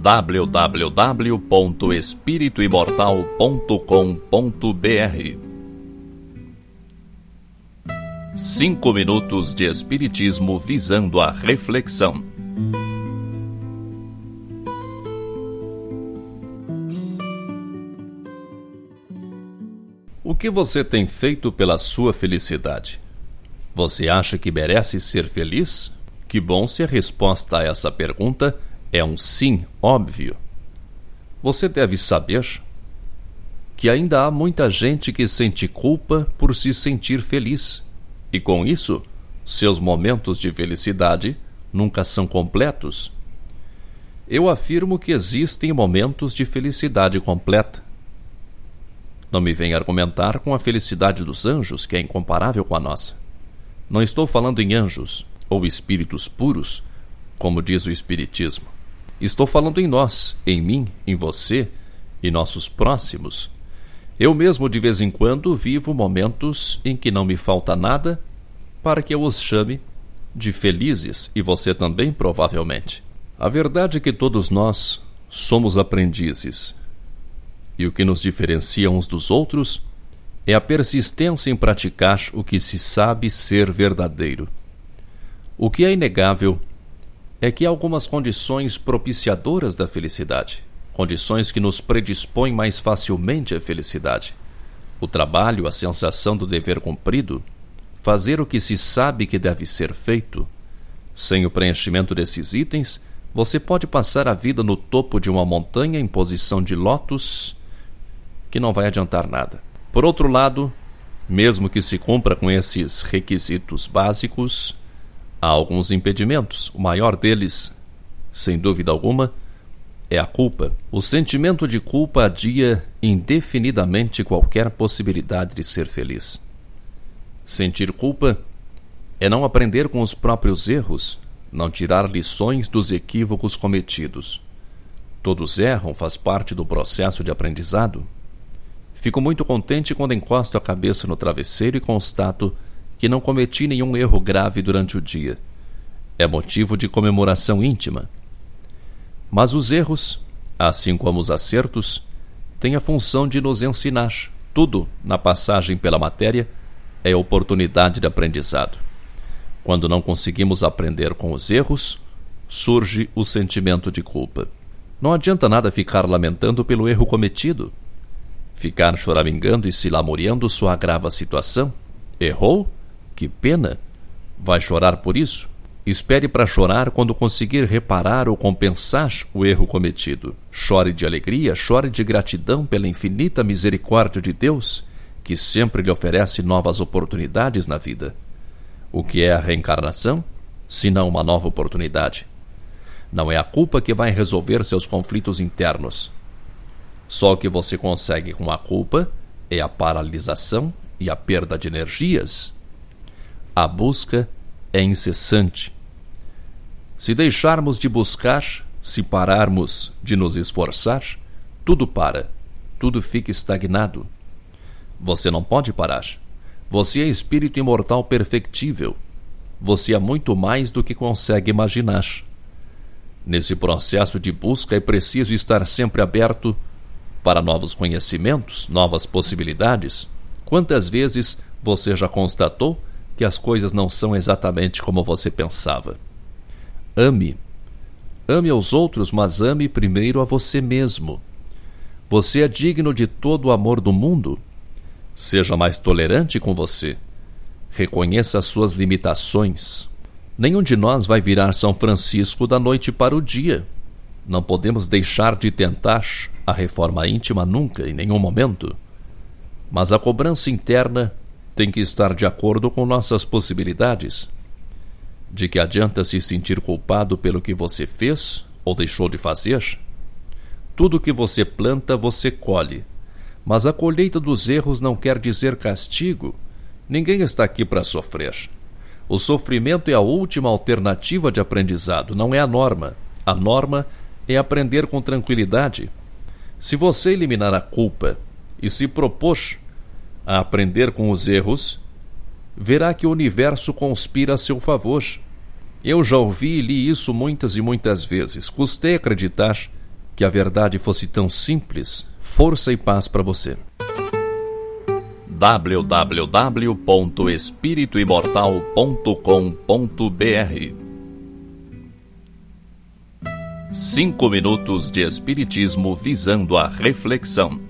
www.espirituimortal.com.br Cinco minutos de Espiritismo visando a reflexão. O que você tem feito pela sua felicidade? Você acha que merece ser feliz? Que bom se a resposta a essa pergunta é um sim óbvio. Você deve saber que ainda há muita gente que sente culpa por se sentir feliz, e com isso, seus momentos de felicidade nunca são completos. Eu afirmo que existem momentos de felicidade completa. Não me venha argumentar com a felicidade dos anjos, que é incomparável com a nossa. Não estou falando em anjos ou espíritos puros, como diz o Espiritismo. Estou falando em nós, em mim, em você e nossos próximos. Eu mesmo, de vez em quando, vivo momentos em que não me falta nada para que eu os chame de felizes e você também, provavelmente. A verdade é que todos nós somos aprendizes. E o que nos diferencia uns dos outros é a persistência em praticar o que se sabe ser verdadeiro. O que é inegável é que há algumas condições propiciadoras da felicidade, condições que nos predispõem mais facilmente à felicidade. O trabalho, a sensação do dever cumprido, fazer o que se sabe que deve ser feito. Sem o preenchimento desses itens, você pode passar a vida no topo de uma montanha em posição de lótus, que não vai adiantar nada. Por outro lado, mesmo que se cumpra com esses requisitos básicos, há alguns impedimentos. O maior deles, sem dúvida alguma, é a culpa. O sentimento de culpa adia indefinidamente qualquer possibilidade de ser feliz. Sentir culpa é não aprender com os próprios erros, não tirar lições dos equívocos cometidos. Todos erram, faz parte do processo de aprendizado. Fico muito contente quando encosto a cabeça no travesseiro e constato que não cometi nenhum erro grave durante o dia. É motivo de comemoração íntima. Mas os erros, assim como os acertos, têm a função de nos ensinar. Tudo, na passagem pela matéria, é oportunidade de aprendizado. Quando não conseguimos aprender com os erros, surge o sentimento de culpa. Não adianta nada ficar lamentando pelo erro cometido. Ficar choramingando e se lamuriando só agrava a situação. Errou? Que pena! Vai chorar por isso? Espere para chorar quando conseguir reparar ou compensar o erro cometido. Chore de alegria, chore de gratidão pela infinita misericórdia de Deus, que sempre lhe oferece novas oportunidades na vida. O que é a reencarnação? Senão uma nova oportunidade. Não é a culpa que vai resolver seus conflitos internos, só o que você consegue com a culpa é a paralisação e a perda de energias. A busca é incessante. Se deixarmos de buscar, se pararmos de nos esforçar, tudo para, tudo fica estagnado. Você não pode parar. Você é espírito imortal perfectível. Você é muito mais do que consegue imaginar. Nesse processo de busca é preciso estar sempre aberto para novos conhecimentos, novas possibilidades? Quantas vezes você já constatou que as coisas não são exatamente como você pensava? Ame. Ame aos outros, mas ame primeiro a você mesmo. Você é digno de todo o amor do mundo. Seja mais tolerante com você. Reconheça as suas limitações. Nenhum de nós vai virar São Francisco da noite para o dia. Não podemos deixar de tentar a reforma íntima nunca, em nenhum momento. Mas a cobrança interna tem que estar de acordo com nossas possibilidades. De que adianta se sentir culpado pelo que você fez ou deixou de fazer? Tudo que você planta, você colhe. Mas a colheita dos erros não quer dizer castigo. Ninguém está aqui para sofrer. O sofrimento é a última alternativa de aprendizado, não é a norma. A norma é aprender com tranquilidade. Se você eliminar a culpa e se propor a aprender com os erros, verá que o universo conspira a seu favor. Eu já ouvi e li isso muitas e muitas vezes. Custei acreditar que a verdade fosse tão simples. Força e paz para você. www.espirituimortal.com.br Cinco minutos de espiritismo visando a reflexão.